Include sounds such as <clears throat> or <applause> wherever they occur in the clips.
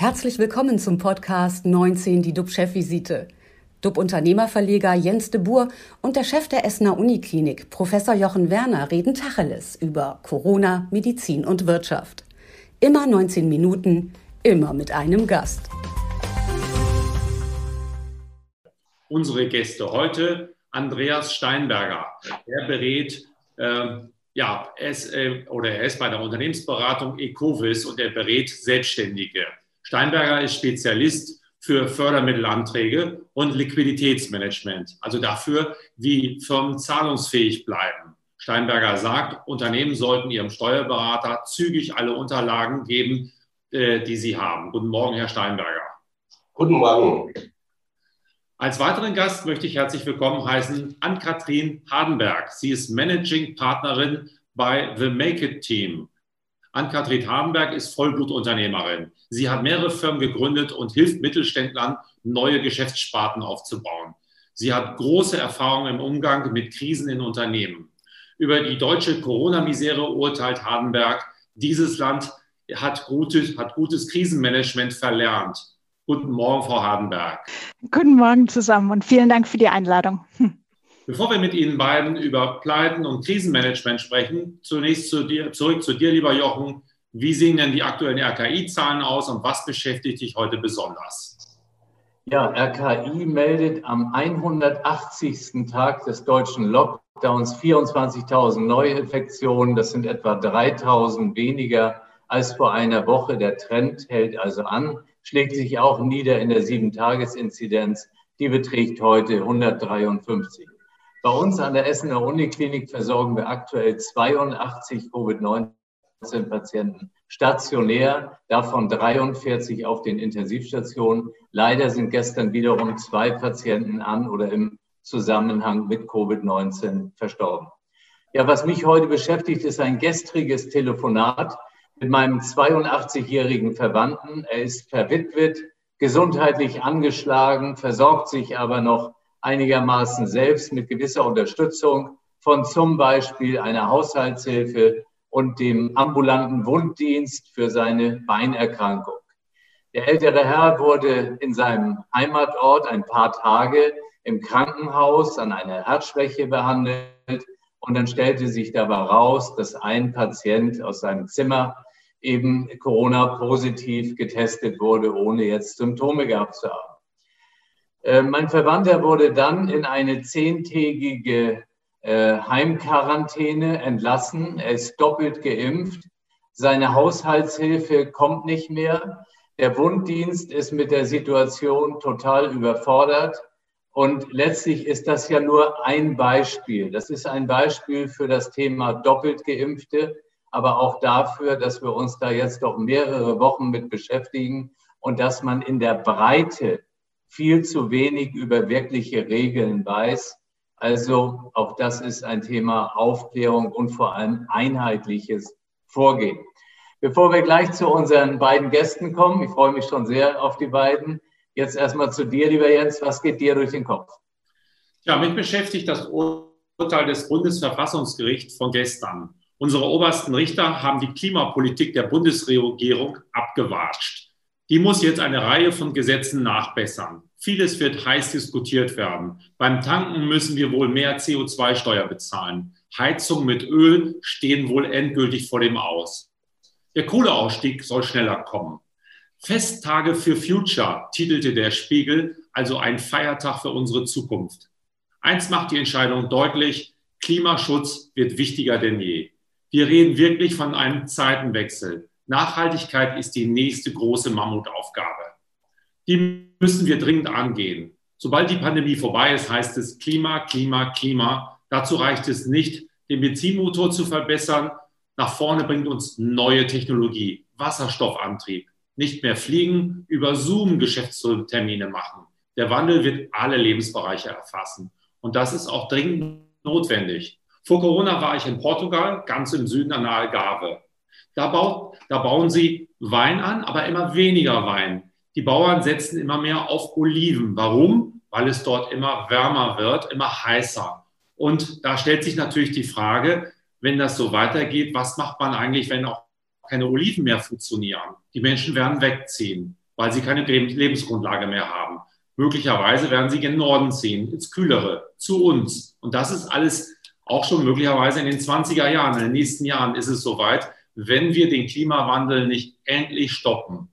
Herzlich willkommen zum Podcast 19, die DUB-Chefvisite. DUB-Unternehmerverleger Jens de Boer und der Chef der Essener Uniklinik, Professor Jochen Werner, reden Tacheles über Corona, Medizin und Wirtschaft. Immer 19 Minuten, immer mit einem Gast. Unsere Gäste heute, Andreas Steinberger. Er berät äh, ja, er ist, äh, oder er ist bei der Unternehmensberatung Ecovis und er berät Selbstständige. Steinberger ist Spezialist für Fördermittelanträge und Liquiditätsmanagement, also dafür, wie Firmen zahlungsfähig bleiben. Steinberger sagt, Unternehmen sollten ihrem Steuerberater zügig alle Unterlagen geben, äh, die sie haben. Guten Morgen, Herr Steinberger. Guten Morgen. Als weiteren Gast möchte ich herzlich willkommen heißen Ann-Kathrin Hardenberg. Sie ist Managing Partnerin bei The Make It Team. Ann-Kathrin Hardenberg ist Vollblutunternehmerin. Sie hat mehrere Firmen gegründet und hilft Mittelständlern, neue Geschäftssparten aufzubauen. Sie hat große Erfahrung im Umgang mit Krisen in Unternehmen. Über die deutsche Corona-Misere urteilt Hardenberg, dieses Land hat gutes, hat gutes Krisenmanagement verlernt. Guten Morgen, Frau Hardenberg. Guten Morgen zusammen und vielen Dank für die Einladung. Hm. Bevor wir mit Ihnen beiden über Pleiten und Krisenmanagement sprechen, zunächst zu dir, zurück zu dir, lieber Jochen. Wie sehen denn die aktuellen RKI-Zahlen aus und was beschäftigt dich heute besonders? Ja, RKI meldet am 180. Tag des deutschen Lockdowns 24.000 Neuinfektionen. Das sind etwa 3.000 weniger als vor einer Woche. Der Trend hält also an schlägt sich auch nieder in der Sieben-Tages-Inzidenz. Die beträgt heute 153. Bei uns an der Essener Uniklinik versorgen wir aktuell 82 Covid-19-Patienten stationär, davon 43 auf den Intensivstationen. Leider sind gestern wiederum zwei Patienten an oder im Zusammenhang mit Covid-19 verstorben. Ja, was mich heute beschäftigt, ist ein gestriges Telefonat mit meinem 82-jährigen Verwandten. Er ist verwitwet, gesundheitlich angeschlagen, versorgt sich aber noch einigermaßen selbst mit gewisser Unterstützung von zum Beispiel einer Haushaltshilfe und dem ambulanten Wunddienst für seine Beinerkrankung. Der ältere Herr wurde in seinem Heimatort ein paar Tage im Krankenhaus an einer Herzschwäche behandelt und dann stellte sich dabei raus, dass ein Patient aus seinem Zimmer eben Corona-positiv getestet wurde, ohne jetzt Symptome gehabt zu haben. Äh, mein Verwandter wurde dann in eine zehntägige äh, Heimquarantäne entlassen. Er ist doppelt geimpft. Seine Haushaltshilfe kommt nicht mehr. Der Wunddienst ist mit der Situation total überfordert. Und letztlich ist das ja nur ein Beispiel. Das ist ein Beispiel für das Thema doppelt geimpfte aber auch dafür, dass wir uns da jetzt doch mehrere Wochen mit beschäftigen und dass man in der Breite viel zu wenig über wirkliche Regeln weiß. Also auch das ist ein Thema Aufklärung und vor allem einheitliches Vorgehen. Bevor wir gleich zu unseren beiden Gästen kommen, ich freue mich schon sehr auf die beiden. Jetzt erstmal zu dir, lieber Jens. Was geht dir durch den Kopf? Ja, mich beschäftigt das Urteil des Bundesverfassungsgerichts von gestern. Unsere obersten Richter haben die Klimapolitik der Bundesregierung abgewatscht. Die muss jetzt eine Reihe von Gesetzen nachbessern. Vieles wird heiß diskutiert werden. Beim Tanken müssen wir wohl mehr CO2-Steuer bezahlen. Heizungen mit Öl stehen wohl endgültig vor dem Aus. Der Kohleausstieg soll schneller kommen. Festtage für Future titelte der Spiegel, also ein Feiertag für unsere Zukunft. Eins macht die Entscheidung deutlich, Klimaschutz wird wichtiger denn je. Wir reden wirklich von einem Zeitenwechsel. Nachhaltigkeit ist die nächste große Mammutaufgabe. Die müssen wir dringend angehen. Sobald die Pandemie vorbei ist, heißt es Klima, Klima, Klima. Dazu reicht es nicht, den Benzinmotor zu verbessern. Nach vorne bringt uns neue Technologie, Wasserstoffantrieb. Nicht mehr fliegen, über Zoom Geschäftstermine machen. Der Wandel wird alle Lebensbereiche erfassen. Und das ist auch dringend notwendig. Vor Corona war ich in Portugal, ganz im Süden an der Algarve. Da, baut, da bauen sie Wein an, aber immer weniger Wein. Die Bauern setzen immer mehr auf Oliven. Warum? Weil es dort immer wärmer wird, immer heißer. Und da stellt sich natürlich die Frage, wenn das so weitergeht, was macht man eigentlich, wenn auch keine Oliven mehr funktionieren? Die Menschen werden wegziehen. weil sie keine Lebensgrundlage mehr haben. Möglicherweise werden sie gen Norden ziehen, ins Kühlere, zu uns. Und das ist alles auch schon möglicherweise in den 20er Jahren, in den nächsten Jahren ist es soweit, wenn wir den Klimawandel nicht endlich stoppen.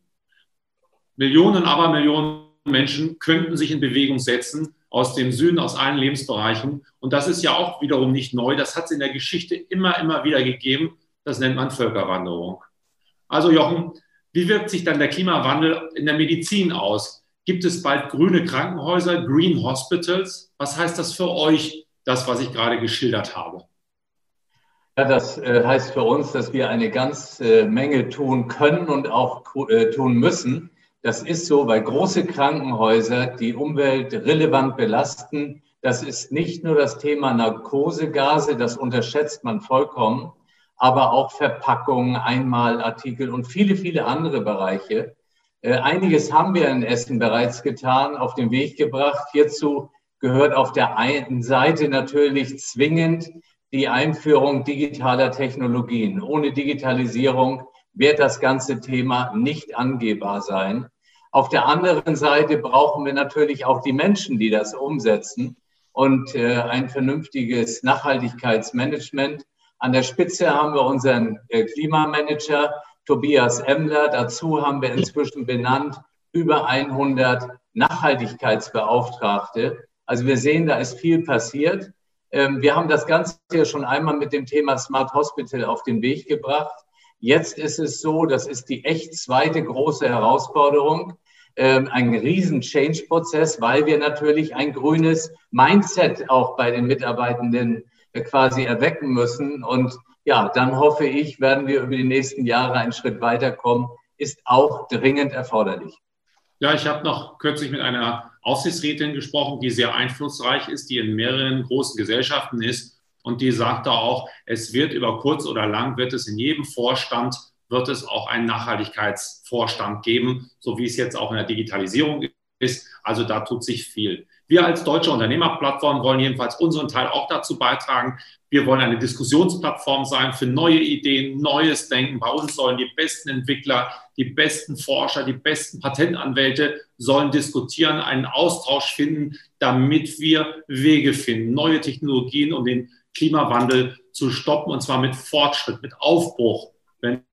Millionen, aber Millionen Menschen könnten sich in Bewegung setzen aus dem Süden, aus allen Lebensbereichen. Und das ist ja auch wiederum nicht neu. Das hat es in der Geschichte immer, immer wieder gegeben. Das nennt man Völkerwanderung. Also Jochen, wie wirkt sich dann der Klimawandel in der Medizin aus? Gibt es bald grüne Krankenhäuser, Green Hospitals? Was heißt das für euch, das, was ich gerade geschildert habe? Ja, das äh, heißt für uns, dass wir eine ganze äh, Menge tun können und auch äh, tun müssen. Das ist so, weil große Krankenhäuser die Umwelt relevant belasten. Das ist nicht nur das Thema Narkosegase, das unterschätzt man vollkommen, aber auch Verpackungen, Einmalartikel und viele, viele andere Bereiche. Einiges haben wir in Essen bereits getan, auf den Weg gebracht. Hierzu gehört auf der einen Seite natürlich zwingend die Einführung digitaler Technologien. Ohne Digitalisierung wird das ganze Thema nicht angehbar sein. Auf der anderen Seite brauchen wir natürlich auch die Menschen, die das umsetzen und äh, ein vernünftiges Nachhaltigkeitsmanagement. An der Spitze haben wir unseren äh, Klimamanager, Tobias Emler. Dazu haben wir inzwischen benannt über 100 Nachhaltigkeitsbeauftragte. Also wir sehen, da ist viel passiert. Ähm, wir haben das Ganze ja schon einmal mit dem Thema Smart Hospital auf den Weg gebracht. Jetzt ist es so, das ist die echt zweite große Herausforderung, ähm, ein riesen Change-Prozess, weil wir natürlich ein grünes Mindset auch bei den Mitarbeitenden äh, quasi erwecken müssen. Und ja, dann hoffe ich, werden wir über die nächsten Jahre einen Schritt weiterkommen, ist auch dringend erforderlich. Ja, ich habe noch kürzlich mit einer Aufsichtsrätin gesprochen, die sehr einflussreich ist, die in mehreren großen Gesellschaften ist. Und die sagte auch, es wird über kurz oder lang, wird es in jedem Vorstand, wird es auch einen Nachhaltigkeitsvorstand geben, so wie es jetzt auch in der Digitalisierung ist. Also da tut sich viel. Wir als deutsche Unternehmerplattform wollen jedenfalls unseren Teil auch dazu beitragen. Wir wollen eine Diskussionsplattform sein für neue Ideen, neues Denken. Bei uns sollen die besten Entwickler, die besten Forscher, die besten Patentanwälte sollen diskutieren, einen Austausch finden, damit wir Wege finden, neue Technologien, um den Klimawandel zu stoppen, und zwar mit Fortschritt, mit Aufbruch, wenn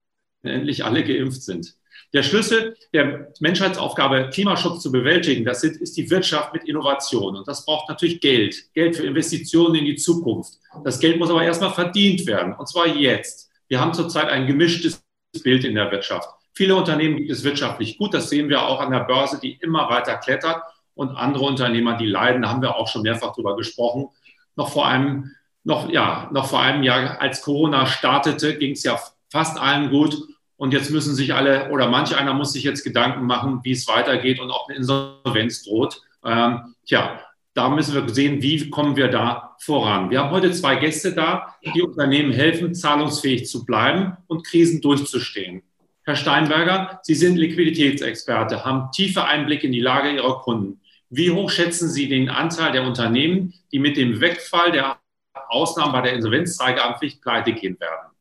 endlich alle geimpft sind. Der Schlüssel der Menschheitsaufgabe, Klimaschutz zu bewältigen, das ist die Wirtschaft mit Innovation. Und das braucht natürlich Geld, Geld für Investitionen in die Zukunft. Das Geld muss aber erstmal verdient werden, und zwar jetzt. Wir haben zurzeit ein gemischtes Bild in der Wirtschaft. Viele Unternehmen gibt es wirtschaftlich gut, das sehen wir auch an der Börse, die immer weiter klettert. Und andere Unternehmer, die leiden, da haben wir auch schon mehrfach drüber gesprochen. Noch vor einem, noch, ja, noch vor einem Jahr, als Corona startete, ging es ja fast allen gut. Und jetzt müssen sich alle oder manch einer muss sich jetzt Gedanken machen, wie es weitergeht und ob eine Insolvenz droht. Ähm, tja, da müssen wir sehen, wie kommen wir da voran. Wir haben heute zwei Gäste da, die Unternehmen helfen, zahlungsfähig zu bleiben und Krisen durchzustehen. Herr Steinberger, Sie sind Liquiditätsexperte, haben tiefe Einblicke in die Lage Ihrer Kunden. Wie hoch schätzen Sie den Anteil der Unternehmen, die mit dem Wegfall der Ausnahmen bei der Insolvenzzeigeampflicht pleite gehen werden?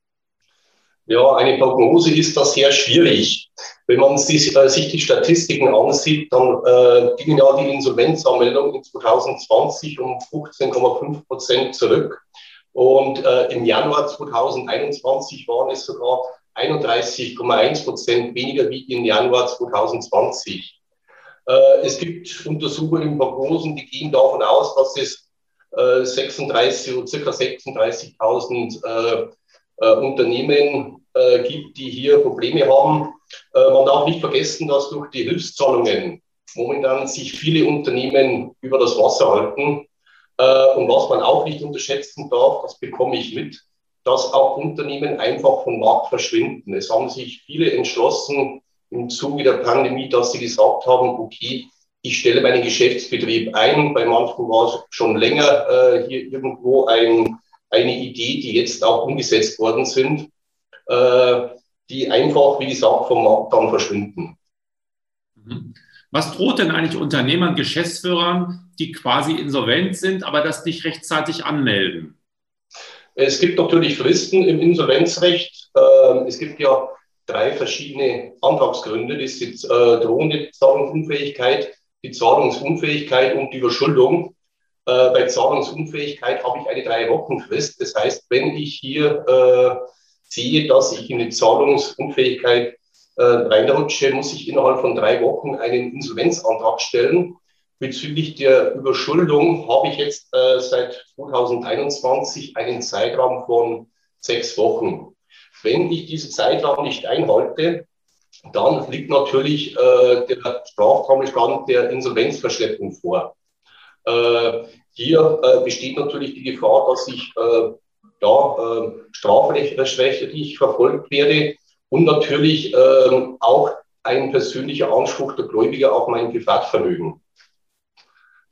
Ja, eine Prognose ist da sehr schwierig. Wenn man sich, äh, sich die Statistiken ansieht, dann äh, gingen ja die Insolvenzanmeldungen in 2020 um 15,5 Prozent zurück. Und äh, im Januar 2021 waren es sogar 31,1 Prozent weniger wie im Januar 2020. Äh, es gibt Untersuchungen in Prognosen, die gehen davon aus, dass es 36 oder circa 36.000 äh, Unternehmen äh, gibt, die hier Probleme haben. Äh, man darf nicht vergessen, dass durch die Hilfszahlungen momentan sich viele Unternehmen über das Wasser halten. Äh, und was man auch nicht unterschätzen darf, das bekomme ich mit, dass auch Unternehmen einfach vom Markt verschwinden. Es haben sich viele entschlossen im Zuge der Pandemie, dass sie gesagt haben, okay, ich stelle meinen Geschäftsbetrieb ein. Bei manchen war es schon länger äh, hier irgendwo ein eine Idee, die jetzt auch umgesetzt worden sind, äh, die einfach, wie gesagt, vom Markt dann verschwinden. Mhm. Was droht denn eigentlich Unternehmern, Geschäftsführern, die quasi insolvent sind, aber das nicht rechtzeitig anmelden? Es gibt natürlich Fristen im Insolvenzrecht. Äh, es gibt ja drei verschiedene Antragsgründe. Das ist die äh, drohende Zahlungsunfähigkeit, die Zahlungsunfähigkeit und die Überschuldung. Äh, bei Zahlungsunfähigkeit habe ich eine drei Wochen Frist. Das heißt, wenn ich hier äh, sehe, dass ich in die Zahlungsunfähigkeit äh, reinrutsche, muss ich innerhalb von drei Wochen einen Insolvenzantrag stellen. Bezüglich der Überschuldung habe ich jetzt äh, seit 2021 einen Zeitraum von sechs Wochen. Wenn ich diesen Zeitraum nicht einhalte, dann liegt natürlich äh, der Straftatbestand der Insolvenzverschleppung vor. Äh, hier äh, besteht natürlich die Gefahr, dass ich äh, ja, äh, strafrechtlich verfolgt werde und natürlich äh, auch ein persönlicher Anspruch der Gläubiger auf mein Privatvermögen.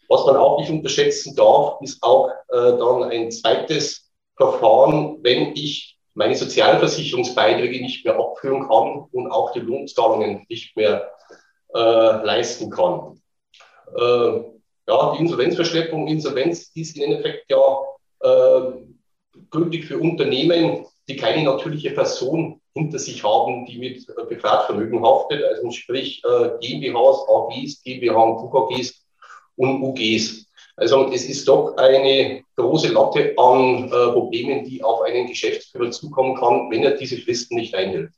Was man auch nicht unterschätzen darf, ist auch äh, dann ein zweites Verfahren, wenn ich meine Sozialversicherungsbeiträge nicht mehr abführen kann und auch die Lohnzahlungen nicht mehr äh, leisten kann. Äh, ja, die Insolvenzverschleppung, Insolvenz ist im Endeffekt ja äh, gültig für Unternehmen, die keine natürliche Person hinter sich haben, die mit Privatvermögen haftet, also sprich äh, GmbHs, AGs, GmbH UKGs und UGs. Also es ist doch eine große Latte an äh, Problemen, die auf einen Geschäftsführer zukommen kann, wenn er diese Fristen nicht einhält.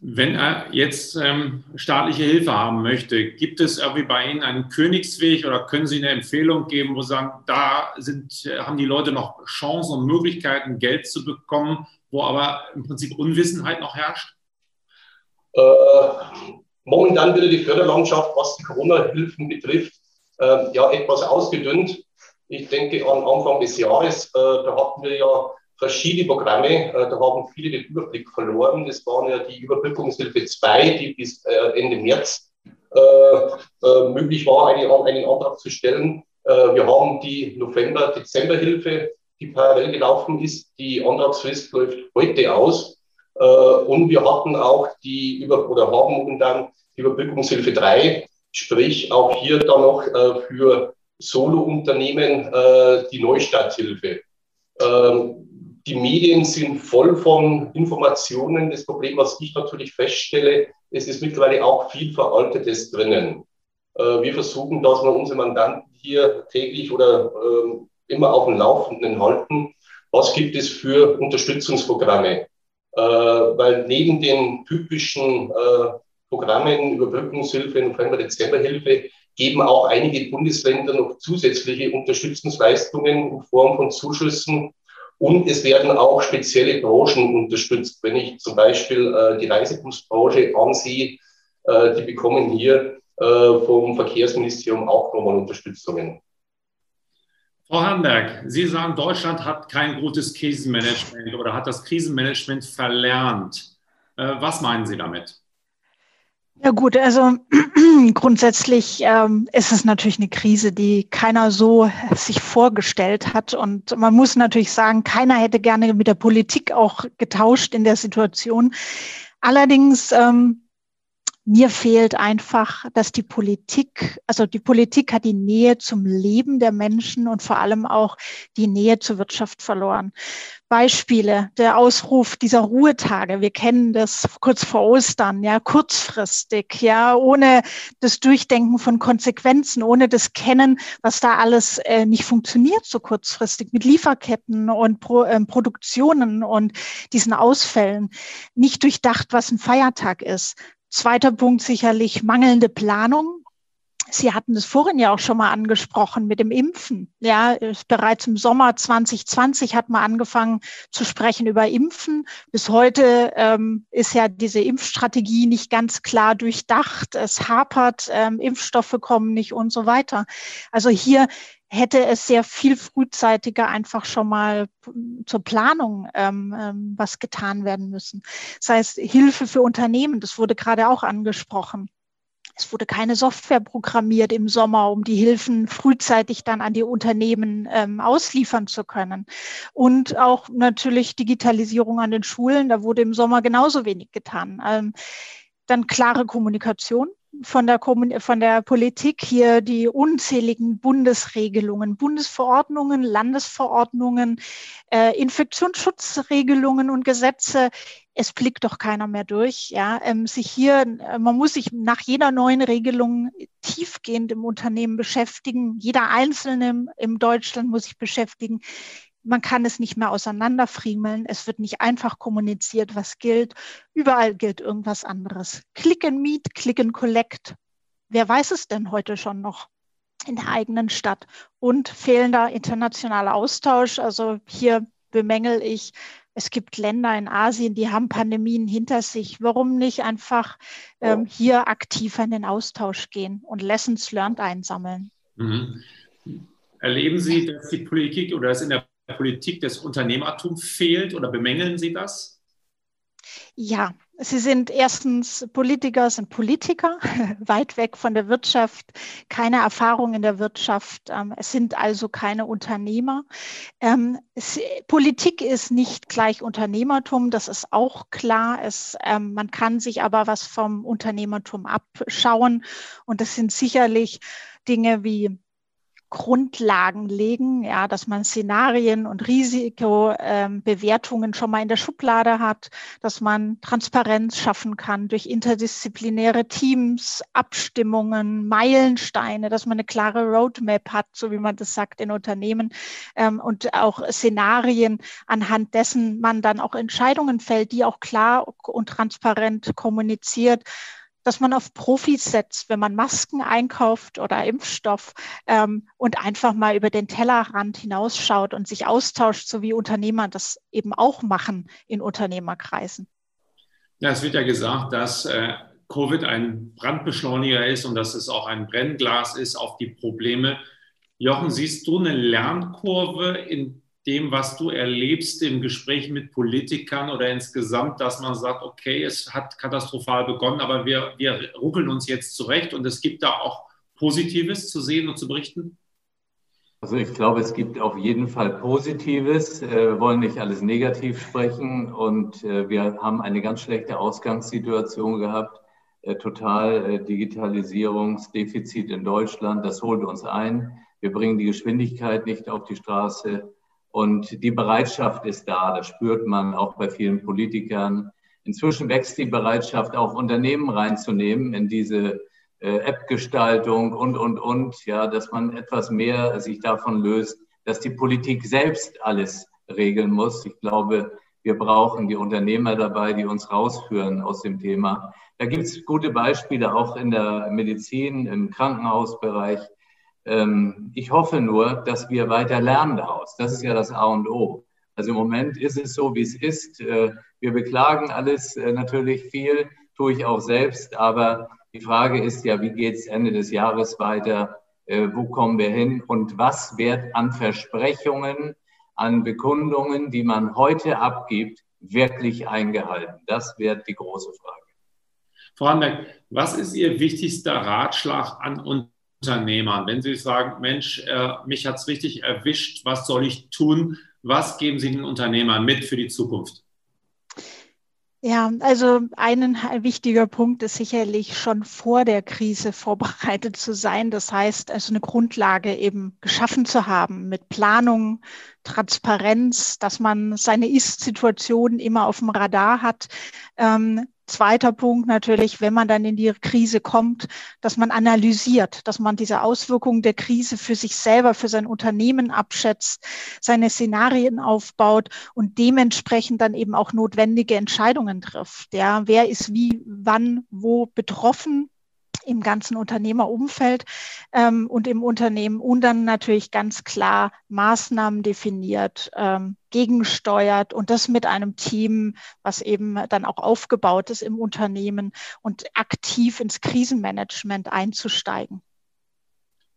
Wenn er jetzt ähm, staatliche Hilfe haben möchte, gibt es irgendwie bei Ihnen einen Königsweg oder können Sie eine Empfehlung geben, wo Sie sagen, da sind, haben die Leute noch Chancen und Möglichkeiten, Geld zu bekommen, wo aber im Prinzip Unwissenheit noch herrscht? Äh, momentan wird die Förderlandschaft, was die Corona-Hilfen betrifft, äh, ja etwas ausgedünnt. Ich denke, an Anfang des Jahres, äh, da hatten wir ja verschiedene Programme. Äh, da haben viele den Überblick verloren. Das waren ja die Überbrückungshilfe 2, die bis äh, Ende März äh, möglich war, einen, Antrag zu stellen. wir haben die November-Dezember-Hilfe, die parallel gelaufen ist. Die Antragsfrist läuft heute aus. und wir hatten auch die Über oder haben dann die Überbrückungshilfe 3, sprich auch hier dann noch für Solo-Unternehmen die Neustarthilfe. Ähm, die Medien sind voll von Informationen. Das Problem, was ich natürlich feststelle, es ist mittlerweile auch viel Veraltetes drinnen. Äh, wir versuchen, dass wir unsere Mandanten hier täglich oder ähm, immer auf dem Laufenden halten. Was gibt es für Unterstützungsprogramme? Äh, weil neben den typischen äh, Programmen Überbrückungshilfe, November-Dezember-Hilfe geben auch einige Bundesländer noch zusätzliche Unterstützungsleistungen in Form von Zuschüssen und es werden auch spezielle Branchen unterstützt. Wenn ich zum Beispiel äh, die Reisebusbranche ansehe, äh, die bekommen hier äh, vom Verkehrsministerium auch nochmal Unterstützungen. Frau Hamberg, Sie sagen, Deutschland hat kein gutes Krisenmanagement oder hat das Krisenmanagement verlernt. Äh, was meinen Sie damit? Ja gut, also <clears throat> grundsätzlich ähm, ist es natürlich eine Krise, die keiner so sich vorgestellt hat. Und man muss natürlich sagen, keiner hätte gerne mit der Politik auch getauscht in der Situation. Allerdings ähm, mir fehlt einfach, dass die Politik, also die Politik hat die Nähe zum Leben der Menschen und vor allem auch die Nähe zur Wirtschaft verloren. Beispiele, der Ausruf dieser Ruhetage, wir kennen das kurz vor Ostern, ja, kurzfristig, ja, ohne das Durchdenken von Konsequenzen, ohne das Kennen, was da alles äh, nicht funktioniert so kurzfristig mit Lieferketten und Pro, äh, Produktionen und diesen Ausfällen, nicht durchdacht, was ein Feiertag ist. Zweiter Punkt sicherlich mangelnde Planung. Sie hatten das vorhin ja auch schon mal angesprochen mit dem Impfen. Ja, bereits im Sommer 2020 hat man angefangen zu sprechen über Impfen. Bis heute ähm, ist ja diese Impfstrategie nicht ganz klar durchdacht. Es hapert, ähm, Impfstoffe kommen nicht und so weiter. Also hier hätte es sehr viel frühzeitiger einfach schon mal zur Planung ähm, ähm, was getan werden müssen. Das heißt, Hilfe für Unternehmen, das wurde gerade auch angesprochen. Es wurde keine Software programmiert im Sommer, um die Hilfen frühzeitig dann an die Unternehmen ähm, ausliefern zu können. Und auch natürlich Digitalisierung an den Schulen, da wurde im Sommer genauso wenig getan. Ähm, dann klare Kommunikation von der, von der Politik hier die unzähligen Bundesregelungen, Bundesverordnungen, Landesverordnungen, äh, Infektionsschutzregelungen und Gesetze. Es blickt doch keiner mehr durch. Ja, ähm, sich hier, äh, man muss sich nach jeder neuen Regelung tiefgehend im Unternehmen beschäftigen. Jeder Einzelne im Deutschland muss sich beschäftigen man kann es nicht mehr auseinanderfriemeln. Es wird nicht einfach kommuniziert, was gilt. Überall gilt irgendwas anderes. Click and Meet, Click and Collect. Wer weiß es denn heute schon noch? in der eigenen Stadt und fehlender internationaler Austausch. Also hier bemängel ich, es gibt Länder in Asien, die haben Pandemien hinter sich. Warum nicht einfach ähm, hier aktiver in den Austausch gehen und Lessons learned einsammeln? Mhm. Erleben Sie, dass die Politik oder dass in der Politik des Unternehmertums fehlt oder bemängeln Sie das? Ja, Sie sind erstens Politiker, sind Politiker, <laughs> weit weg von der Wirtschaft, keine Erfahrung in der Wirtschaft. Ähm, es sind also keine Unternehmer. Ähm, Politik ist nicht gleich Unternehmertum, das ist auch klar. Es, ähm, man kann sich aber was vom Unternehmertum abschauen. Und das sind sicherlich Dinge wie Grundlagen legen, ja, dass man Szenarien und Risikobewertungen schon mal in der Schublade hat, dass man Transparenz schaffen kann durch interdisziplinäre Teams, Abstimmungen, Meilensteine, dass man eine klare Roadmap hat, so wie man das sagt in Unternehmen ähm, und auch Szenarien, anhand dessen man dann auch Entscheidungen fällt, die auch klar und transparent kommuniziert dass man auf Profis setzt, wenn man Masken einkauft oder Impfstoff ähm, und einfach mal über den Tellerrand hinausschaut und sich austauscht, so wie Unternehmer das eben auch machen in Unternehmerkreisen. Ja, es wird ja gesagt, dass äh, Covid ein Brandbeschleuniger ist und dass es auch ein Brennglas ist auf die Probleme. Jochen, siehst du eine Lernkurve in dem, was du erlebst im Gespräch mit Politikern oder insgesamt, dass man sagt, okay, es hat katastrophal begonnen, aber wir, wir ruckeln uns jetzt zurecht und es gibt da auch Positives zu sehen und zu berichten? Also ich glaube, es gibt auf jeden Fall Positives. Äh, wir wollen nicht alles negativ sprechen und äh, wir haben eine ganz schlechte Ausgangssituation gehabt. Äh, total Digitalisierungsdefizit in Deutschland. Das holt uns ein. Wir bringen die Geschwindigkeit nicht auf die Straße. Und die Bereitschaft ist da, das spürt man auch bei vielen Politikern. Inzwischen wächst die Bereitschaft, auch Unternehmen reinzunehmen in diese äh, App-Gestaltung und, und, und, ja, dass man etwas mehr sich davon löst, dass die Politik selbst alles regeln muss. Ich glaube, wir brauchen die Unternehmer dabei, die uns rausführen aus dem Thema. Da gibt es gute Beispiele auch in der Medizin, im Krankenhausbereich. Ähm, ich hoffe nur, dass wir weiter lernen daraus. Das ist ja das A und O. Also im Moment ist es so, wie es ist. Äh, wir beklagen alles äh, natürlich viel, tue ich auch selbst. Aber die Frage ist ja, wie geht es Ende des Jahres weiter? Äh, wo kommen wir hin? Und was wird an Versprechungen, an Bekundungen, die man heute abgibt, wirklich eingehalten? Das wird die große Frage. Frau Hamberg, was ist Ihr wichtigster Ratschlag an uns? Unternehmern, wenn Sie sagen, Mensch, äh, mich hat es richtig erwischt, was soll ich tun? Was geben Sie den Unternehmern mit für die Zukunft? Ja, also ein wichtiger Punkt ist sicherlich schon vor der Krise vorbereitet zu sein. Das heißt, also eine Grundlage eben geschaffen zu haben mit Planung, Transparenz, dass man seine Ist-Situation immer auf dem Radar hat, ähm, Zweiter Punkt natürlich, wenn man dann in die Krise kommt, dass man analysiert, dass man diese Auswirkungen der Krise für sich selber, für sein Unternehmen abschätzt, seine Szenarien aufbaut und dementsprechend dann eben auch notwendige Entscheidungen trifft. Ja, wer ist wie, wann, wo betroffen? Im ganzen Unternehmerumfeld ähm, und im Unternehmen und dann natürlich ganz klar Maßnahmen definiert, ähm, gegensteuert und das mit einem Team, was eben dann auch aufgebaut ist im Unternehmen und aktiv ins Krisenmanagement einzusteigen.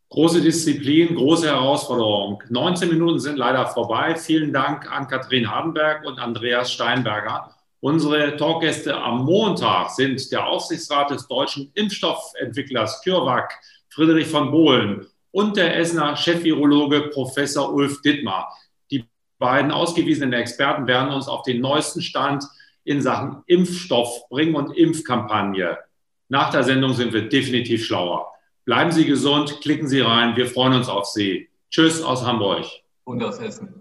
Große Disziplin, große Herausforderung. 19 Minuten sind leider vorbei. Vielen Dank an Katrin Hardenberg und Andreas Steinberger. Unsere Talkgäste am Montag sind der Aufsichtsrat des deutschen Impfstoffentwicklers CureVac, Friedrich von Bohlen, und der Essener Chefvirologe Professor Ulf Dittmar. Die beiden ausgewiesenen Experten werden uns auf den neuesten Stand in Sachen Impfstoff bringen und Impfkampagne. Nach der Sendung sind wir definitiv schlauer. Bleiben Sie gesund, klicken Sie rein. Wir freuen uns auf Sie. Tschüss aus Hamburg. Und aus Essen.